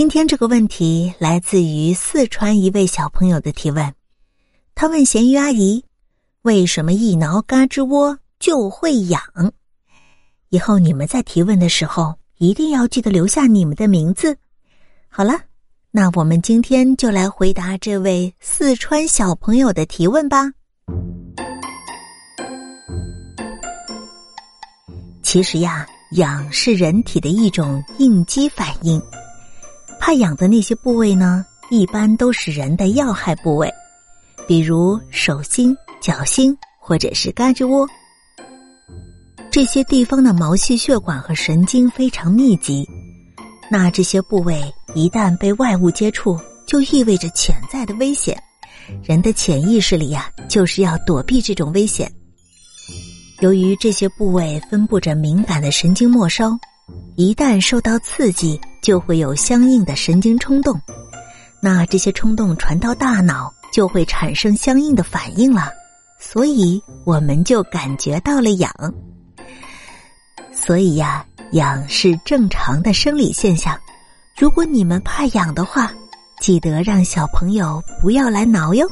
今天这个问题来自于四川一位小朋友的提问，他问咸鱼阿姨：“为什么一挠嘎吱窝就会痒？”以后你们在提问的时候一定要记得留下你们的名字。好了，那我们今天就来回答这位四川小朋友的提问吧。其实呀，痒是人体的一种应激反应。怕痒的那些部位呢，一般都是人的要害部位，比如手心、脚心或者是胳肢窝。这些地方的毛细血管和神经非常密集，那这些部位一旦被外物接触，就意味着潜在的危险。人的潜意识里呀，就是要躲避这种危险。由于这些部位分布着敏感的神经末梢。一旦受到刺激，就会有相应的神经冲动，那这些冲动传到大脑，就会产生相应的反应了，所以我们就感觉到了痒。所以呀，痒是正常的生理现象。如果你们怕痒的话，记得让小朋友不要来挠哟。